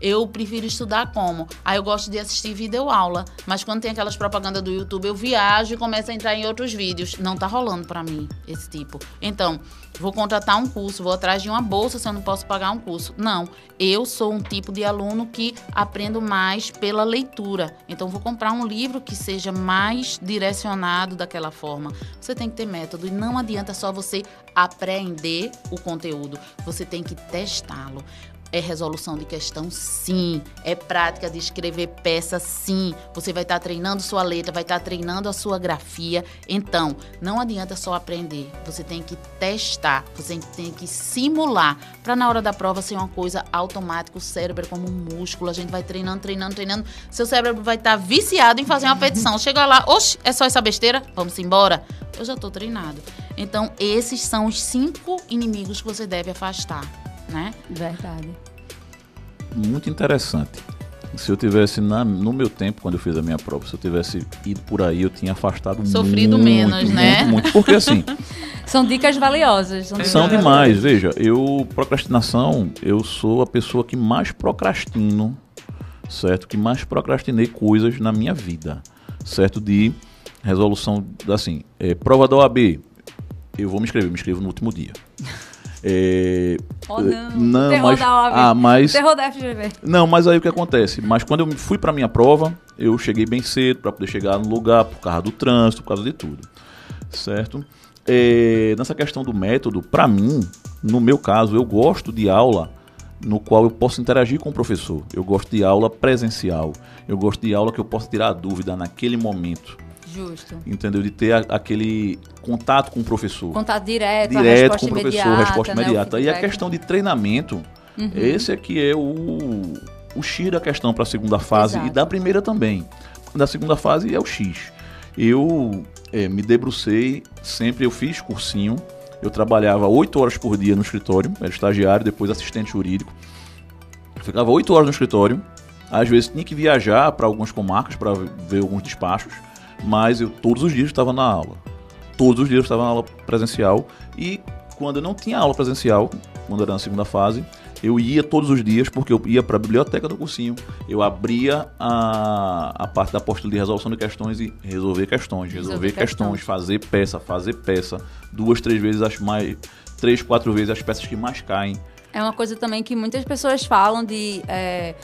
Eu prefiro estudar como? Aí eu gosto de assistir videoaula, mas quando tem aquelas propagandas do YouTube, eu viajo e começo a entrar em outros vídeos. Não tá rolando pra mim esse tipo. Então, vou contratar um curso, vou atrás de uma bolsa se eu não posso pagar um curso. Não, eu sou um tipo de aluno que aprendo mais pela leitura. Então, vou comprar um livro que seja mais direcionado daquela forma. Você tem que ter método e não adianta só você aprender o conteúdo, você tem que testá-lo. É resolução de questão, sim. É prática de escrever peça, sim. Você vai estar treinando sua letra, vai estar treinando a sua grafia. Então, não adianta só aprender. Você tem que testar, você tem que simular. Para na hora da prova ser uma coisa automática. O cérebro é como um músculo. A gente vai treinando, treinando, treinando. Seu cérebro vai estar viciado em fazer uma petição. Chega lá, oxe, é só essa besteira? Vamos embora? Eu já estou treinado. Então, esses são os cinco inimigos que você deve afastar, né? Verdade. Muito interessante. Se eu tivesse na- no meu tempo, quando eu fiz a minha prova, se eu tivesse ido por aí, eu tinha afastado Sofrido muito, menos, muito, né? Muito, porque assim, [laughs] São dicas valiosas. São, dicas são valiosas. demais. Veja, eu, procrastinação, eu sou a pessoa que mais procrastino. certo? Que mais procrastinei coisas na minha vida, certo? De resolução, assim, é, prova da OAB, eu vou me inscrever, me inscrevo no último dia. É, oh, não, não terror mas, da OAB, ah, mas, terror da FGV. Não, mas aí o que acontece? Mas quando eu fui para minha prova, eu cheguei bem cedo para poder chegar no lugar por causa do trânsito, por causa de tudo, certo? É, nessa questão do método, para mim, no meu caso, eu gosto de aula no qual eu posso interagir com o professor. Eu gosto de aula presencial. Eu gosto de aula que eu posso tirar dúvida naquele momento. Justo. Entendeu? De ter a, aquele contato com o professor. Contato direto, direto com o professor, resposta né, imediata. E a questão de treinamento, uhum. esse aqui é o, o X da questão para a segunda fase Exato. e da primeira também. Da segunda fase é o X. Eu é, me debrucei, sempre eu fiz cursinho. Eu trabalhava oito horas por dia no escritório, era estagiário, depois assistente jurídico. Eu ficava oito horas no escritório, às vezes tinha que viajar para algumas comarcas para ver alguns despachos mas eu todos os dias estava na aula. Todos os dias eu estava na aula presencial. E quando eu não tinha aula presencial, quando era na segunda fase, eu ia todos os dias porque eu ia para a biblioteca do cursinho, eu abria a, a parte da apostila de resolução de questões e resolver questões, resolver, resolver questões, fazer peça, fazer peça, duas, três vezes as mais, três, quatro vezes as peças que mais caem. É uma coisa também que muitas pessoas falam de é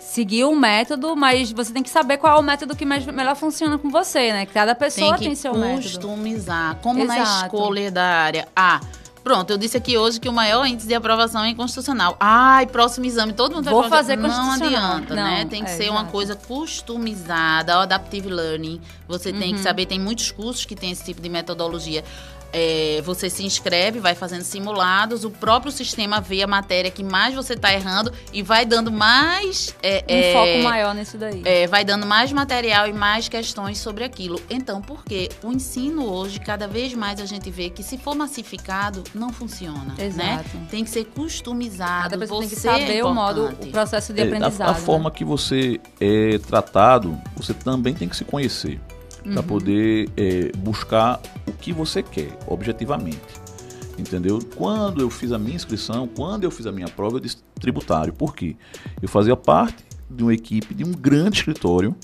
seguir um método, mas você tem que saber qual é o método que mais, melhor funciona com você, né? Cada pessoa tem, tem seu método. customizar. Como Exato. na escolha da área. Ah, Pronto, eu disse aqui hoje que o maior índice de aprovação é inconstitucional. Ai, próximo exame, todo mundo vai Vou fazer Não adianta, não, né? Tem que é, ser uma coisa customizada, o adaptive learning. Você uhum. tem que uhum. saber, tem muitos cursos que tem esse tipo de metodologia. É, você se inscreve, vai fazendo simulados, o próprio sistema vê a matéria que mais você está errando e vai dando mais. É, um é, foco maior nisso daí. É, vai dando mais material e mais questões sobre aquilo. Então, porque o ensino hoje, cada vez mais a gente vê que se for massificado, não funciona. Né? Exato. Né? Tem que ser customizado. Cada pessoa tem que saber é o modo, o processo de aprendizado. A, a né? forma que você é tratado, você também tem que se conhecer uhum. para poder é, buscar o que você quer, objetivamente. Entendeu? Quando eu fiz a minha inscrição, quando eu fiz a minha prova, eu disse tributário. Por quê? Eu fazia parte de uma equipe de um grande escritório,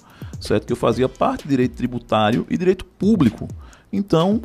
certo? Que eu fazia parte de direito tributário e direito público. Então,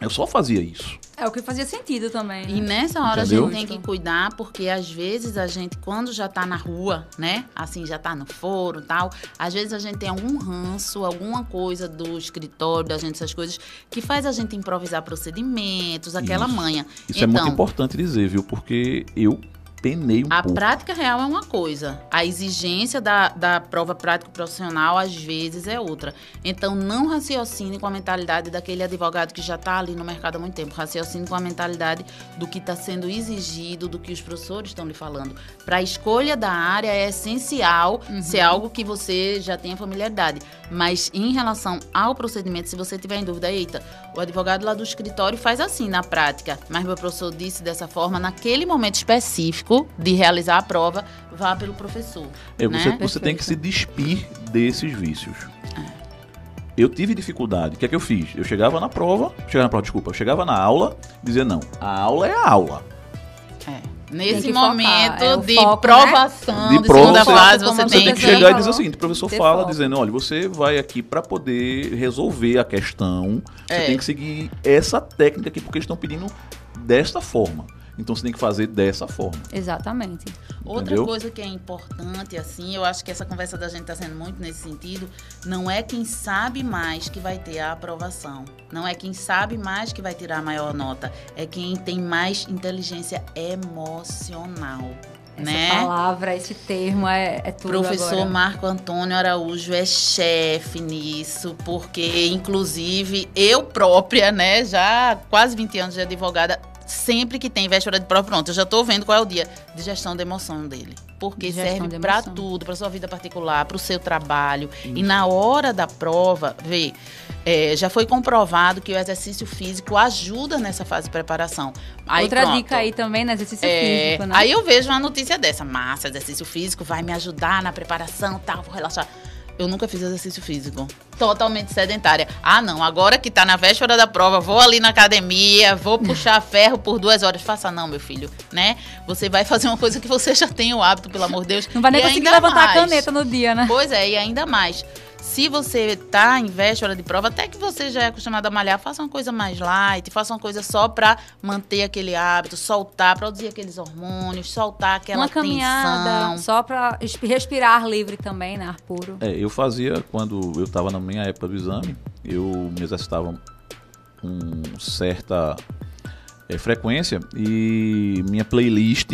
eu só fazia isso. É o que fazia sentido também. Né? E nessa hora Entendeu? a gente tem que cuidar, porque às vezes a gente, quando já tá na rua, né? Assim, já tá no foro tal, às vezes a gente tem algum ranço, alguma coisa do escritório, da gente, essas coisas, que faz a gente improvisar procedimentos, aquela isso. manha. Isso então, é muito então importante dizer, viu? Porque eu penei um a pouco. A prática real é uma coisa. A exigência da, da prova prática profissional, às vezes, é outra. Então, não raciocine com a mentalidade daquele advogado que já está ali no mercado há muito tempo. Raciocine com a mentalidade do que está sendo exigido, do que os professores estão lhe falando. Para a escolha da área, é essencial uhum. ser algo que você já tenha familiaridade. Mas, em relação ao procedimento, se você tiver em dúvida, eita, o advogado lá do escritório faz assim na prática, mas meu professor disse dessa forma, naquele momento específico, risco de realizar a prova, vá pelo professor. É, né? você, você tem que se despir desses vícios. É. Eu tive dificuldade. O que é que eu fiz? Eu chegava na prova, chegava na prova, desculpa, eu chegava na aula, dizia não, a aula é a aula. É. Nesse momento é de foco, né? provação, né? de, de segunda fase, você, você tem, que chegar e dizer o seguinte: o professor fala foco. dizendo, olha, você vai aqui para poder resolver a questão, você é. tem que seguir essa técnica aqui, porque eles estão pedindo desta forma. Então você tem que fazer dessa forma. Exatamente. Outra Entendeu? coisa que é importante, assim, eu acho que essa conversa da gente está sendo muito nesse sentido, não é quem sabe mais que vai ter a aprovação. Não é quem sabe mais que vai tirar a maior nota. É quem tem mais inteligência emocional. Essa né? palavra, esse termo é, é tudo Professor agora. Marco Antônio Araújo é chefe nisso, porque inclusive eu própria, né, já quase 20 anos de advogada, sempre que tem véspera de prova, pronto, eu já estou vendo qual é o dia de gestão da emoção dele. Porque serve para tudo, para sua vida particular, para o seu trabalho. Isso. E na hora da prova, vê, é, já foi comprovado que o exercício físico ajuda nessa fase de preparação. Aí, Outra pronto, dica aí também, né? Exercício é, físico, né? Aí eu vejo uma notícia dessa. Massa, exercício físico vai me ajudar na preparação, tal, vou relaxar eu nunca fiz exercício físico. Totalmente sedentária. Ah, não, agora que tá na véspera da prova, vou ali na academia, vou puxar [laughs] ferro por duas horas. Faça não, meu filho, né? Você vai fazer uma coisa que você já tem o hábito, pelo amor de Deus. Não vai nem E conseguir levantar mais. a caneta no dia, né? Pois é, e ainda mais. Se você tá em véspera de prova, até que você já é acostumado a malhar, faça uma coisa mais light, faça uma coisa só pra manter aquele hábito, soltar, produzir aqueles hormônios, soltar aquela Uma caminhada, tensão. só pra es- respirar ar livre também, né? Ar puro. É, eu fazia, quando eu estava na minha época do exame, eu me exercitava com certa é, frequência e minha playlist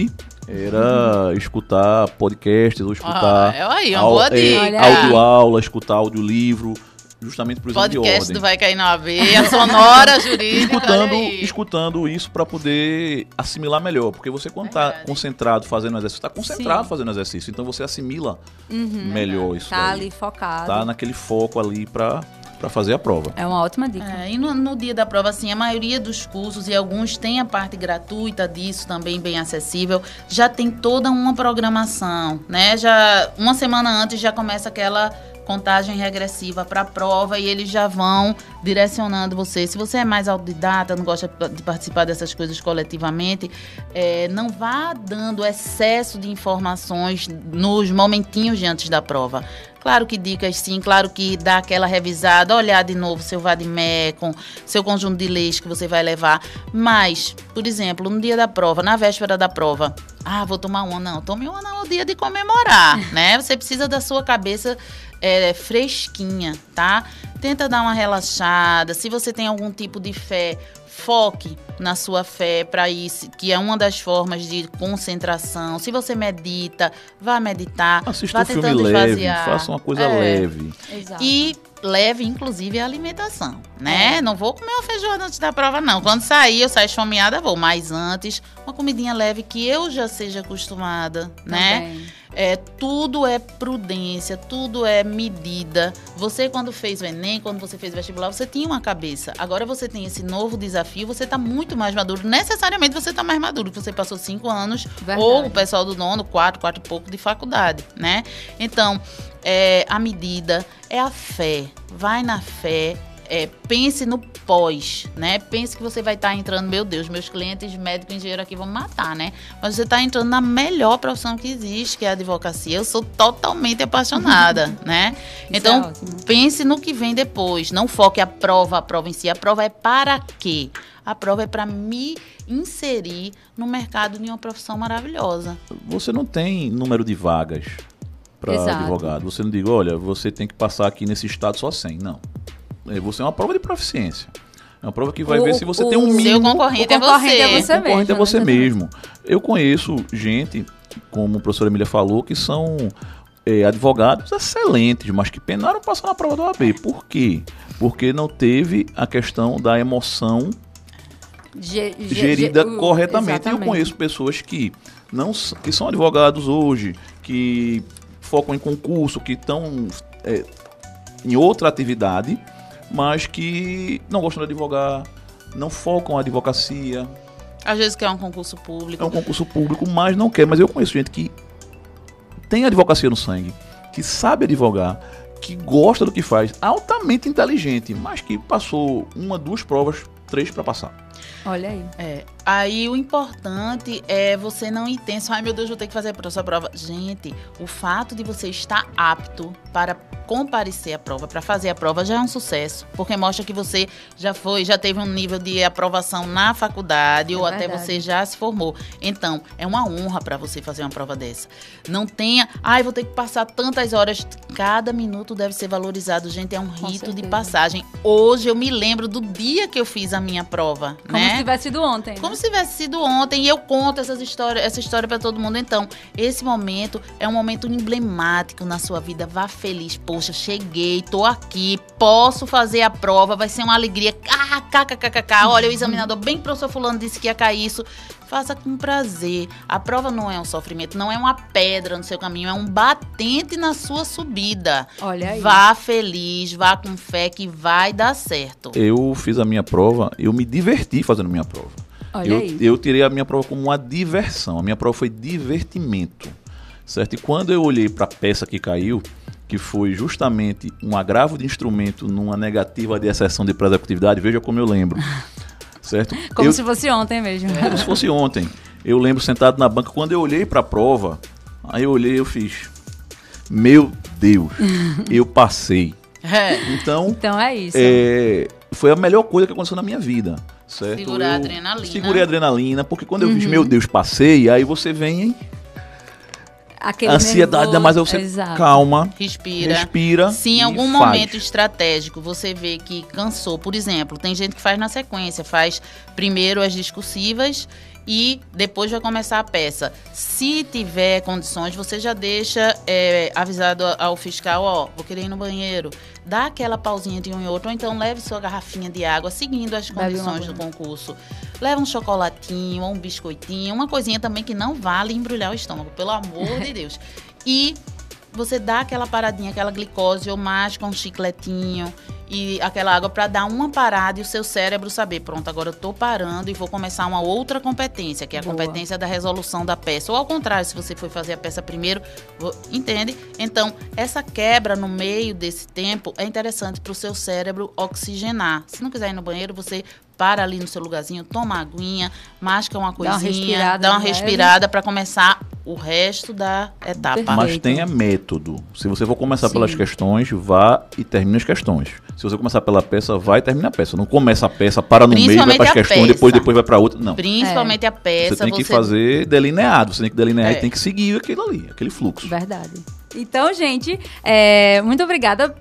era escutar podcasts ou escutar Ah, é aí, uma boa é, dica. Audioaula, escutar audiolivro, justamente por exame de Podcast ordem. do Vai Cair na AB, a sonora [laughs] jurídica. escutando, escutando isso para poder assimilar melhor, porque você quando tá Verdade. concentrado fazendo exercício, tá concentrado Sim. fazendo exercício, então você assimila Uhum. melhor isso Tá ali focado. Tá naquele foco ali para para fazer a prova. É uma ótima dica. É, e no, no dia da prova, assim, a maioria dos cursos, e alguns têm a parte gratuita disso também bem acessível, já tem toda uma programação, né? Já uma semana antes já começa aquela contagem regressiva para a prova e eles já vão direcionando você. Se você é mais autodidata, não gosta de participar dessas coisas coletivamente, é, não vá dando excesso de informações nos momentinhos de antes da prova. Claro que dicas sim, claro que dá aquela revisada, olhar de novo seu vademecum, seu conjunto de leis que você vai levar. Mas, por exemplo, no dia da prova, na véspera da prova, ah, vou tomar uma. Não, tome uma no dia de comemorar, [laughs] né? Você precisa da sua cabeça é, fresquinha, tá? Tenta dar uma relaxada. Se você tem algum tipo de fé, foque na sua fé para isso, que é uma das formas de concentração. Se você medita, vá meditar, Assista vá um filme tentando leve, esvaziar. faça uma coisa É. leve. Exato. E leve, inclusive, a alimentação, É. né? Não vou comer uma feijoada antes da prova, não. Quando sair, eu saio esfomeada, vou. Mas antes, uma comidinha leve que eu já seja acostumada, né? É, tudo é prudência, tudo é medida. Você, quando fez o Enem, quando você fez o vestibular, você tinha uma cabeça. Agora você tem esse novo desafio, você está muito mais maduro. Necessariamente você está mais maduro, porque você passou cinco anos, Verdade. ou o pessoal do nono, quatro, quatro e pouco de faculdade, né? Então, é, a medida é a fé. Vai na fé. É, pense no pós, né? Pense que você vai estar entrando, meu Deus, meus clientes médico e engenheiro aqui vão me matar, né? Mas você está entrando na melhor profissão que existe, que é a advocacia. Eu sou totalmente apaixonada, [laughs] né? é Então, ótimo. pense no que vem depois. Não foque a prova, a prova em si. A prova é para quê? A prova é para me inserir no mercado de uma profissão maravilhosa. Você não tem número de vagas para advogado. Você não diz, olha, você tem que passar aqui nesse estado só 100. Não. É, Você é uma prova de proficiência. É uma prova que vai O- ver se você o- tem um Seu Seu mínimo. concorrente, o concorrente é é você. você. o concorrente é mesmo, você né? mesmo. Eu conheço gente, como a professora Emília falou, que são é, advogados excelentes, mas que penaram passar na prova do OAB. Por quê? Porque não teve a questão da emoção Ge- ge- gerida ge- uh, corretamente. Eu conheço pessoas que não que são advogados hoje, que focam em concurso, que estão é, em outra atividade, mas que não gostam de advogar, não focam a advocacia, Às vezes quer um concurso público. é um concurso público, mas não quer. Mas eu conheço gente que tem advocacia no sangue, que sabe advogar, que gosta do que faz, altamente inteligente, mas que passou uma, duas provas, três para passar. Olha aí. É. Aí o importante é você não ir tenso. Ai, meu Deus, vou ter que fazer a sua prova. Gente, o fato de você estar apto para comparecer à prova, para fazer a prova, já é um sucesso. Porque mostra que você já foi, já teve um nível de aprovação na faculdade É ou até verdade. você já se formou. Então, é uma honra para você fazer uma prova dessa. Não tenha, ai, vou ter que passar tantas horas. Cada minuto deve ser valorizado, gente. É um Com rito de certeza. passagem. Hoje eu me lembro do dia que eu fiz a minha prova, Como né? se tivesse sido ontem. né? Como se tivesse sido ontem e eu conto essas histórias, essa história para todo mundo. Então, esse momento é um momento emblemático na sua vida. Vá feliz. Poxa, cheguei, tô aqui, posso fazer a prova, vai ser uma alegria. Ah, kkkk. Olha, o examinador bem professor fulano disse que ia cair isso. Faça com prazer. A prova não é um sofrimento, não é uma pedra no seu caminho, é um batente na sua subida. Olha aí. Vá feliz, vá com fé que vai dar certo. Eu fiz a minha prova, eu me diverti fazendo minha prova. Olha eu, aí. eu tirei a minha prova como uma diversão. A minha prova foi divertimento. Certo? E quando eu olhei para a peça que caiu, que foi justamente um agravo de instrumento numa negativa de exceção de prazo de executividade, veja como eu lembro. [laughs] Certo? Como eu, se fosse ontem mesmo. Como se fosse ontem. Eu lembro sentado na banca, quando eu olhei para a prova, aí eu olhei eu fiz. Meu Deus, eu passei. [laughs] É. Então, Então é isso. é, foi a melhor coisa que aconteceu na minha vida. Certo? Segurar a Eu adrenalina. Segurei a adrenalina, porque quando eu Uhum. fiz, meu Deus, passei, aí você vem em Aquele ansiedade, nervoso- mas você Exato. calma, Respira. respira. Se em algum faz. momento estratégico você vê que cansou, por exemplo, tem gente que faz na sequência, faz primeiro as discursivas e depois vai começar a peça. Se tiver condições, você já deixa é, avisado ao fiscal, ó, vou querer ir no banheiro. Dá aquela pausinha de um e outro, ou então leve sua garrafinha de água, seguindo as condições do concurso. Leva um chocolatinho ou um biscoitinho, uma coisinha também que não vale embrulhar o estômago, pelo amor de [laughs] Deus. E você dá aquela paradinha, aquela glicose, ou masca um chicletinho e aquela água para dar uma parada e o seu cérebro saber, pronto, agora eu tô parando e vou começar uma outra competência, que é a Boa. competência da resolução da peça. Ou ao contrário, se você foi fazer a peça primeiro, entende? Então, essa quebra no meio desse tempo é interessante para o seu cérebro oxigenar. Se não quiser ir no banheiro, você para ali no seu lugarzinho, toma aguinha, masca uma Dá uma coisinha, respirada dá uma respirada para começar o resto da etapa. Perfeito. Mas tenha método. Se você for começar pelas Sim. questões, vá e termine as questões. Se você começar pela peça, vai e termina a peça. Não começa a peça, para no meio, vai para as questões, peça. depois, depois vai para outra. Não. Principalmente a peça. Você tem que fazer delineado, você tem que delinear É. e tem que seguir aquilo ali, aquele fluxo. Verdade. Então, gente, é, muito obrigada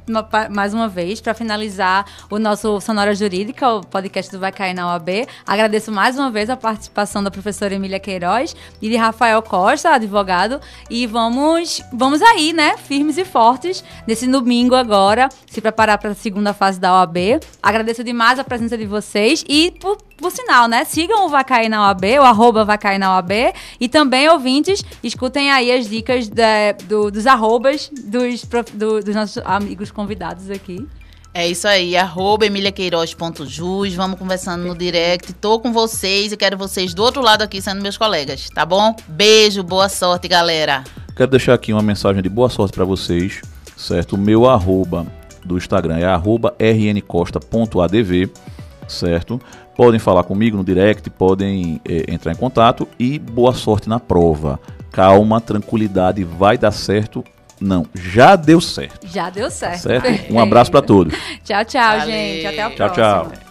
mais uma vez para finalizar o nosso Sonora Jurídica, o podcast do Vai Cair na OAB. Agradeço mais uma vez a participação da professora Emília Queiroz e de Rafael Costa, advogado. E vamos, vamos aí, né, firmes e fortes, nesse domingo agora, se preparar para a segunda fase da OAB. Agradeço demais a presença de vocês e, por, por sinal, né, sigam o Vai Cair na OAB, o arroba Vai Cair na OAB. E também, ouvintes, escutem aí as dicas da- do- dos arrobas dos, do- dos nossos amigos convidados aqui. É isso aí, arroba emiliaqueiroz.jus, vamos conversando no direct. Tô com vocês e quero vocês do outro lado aqui sendo meus colegas, tá bom? Beijo, boa sorte, galera. Quero deixar aqui uma mensagem de boa sorte para vocês, certo? O meu arroba do Instagram é arroba rncosta.adv, certo? Podem falar comigo no direct, podem eh, entrar em contato e boa sorte na prova. Calma, tranquilidade, vai dar certo. Não, já deu certo, Já deu certo. certo? Perfeito. [laughs] Um abraço para todos. Tchau, tchau, Valeu. gente. Até a Tchau, próxima. tchau.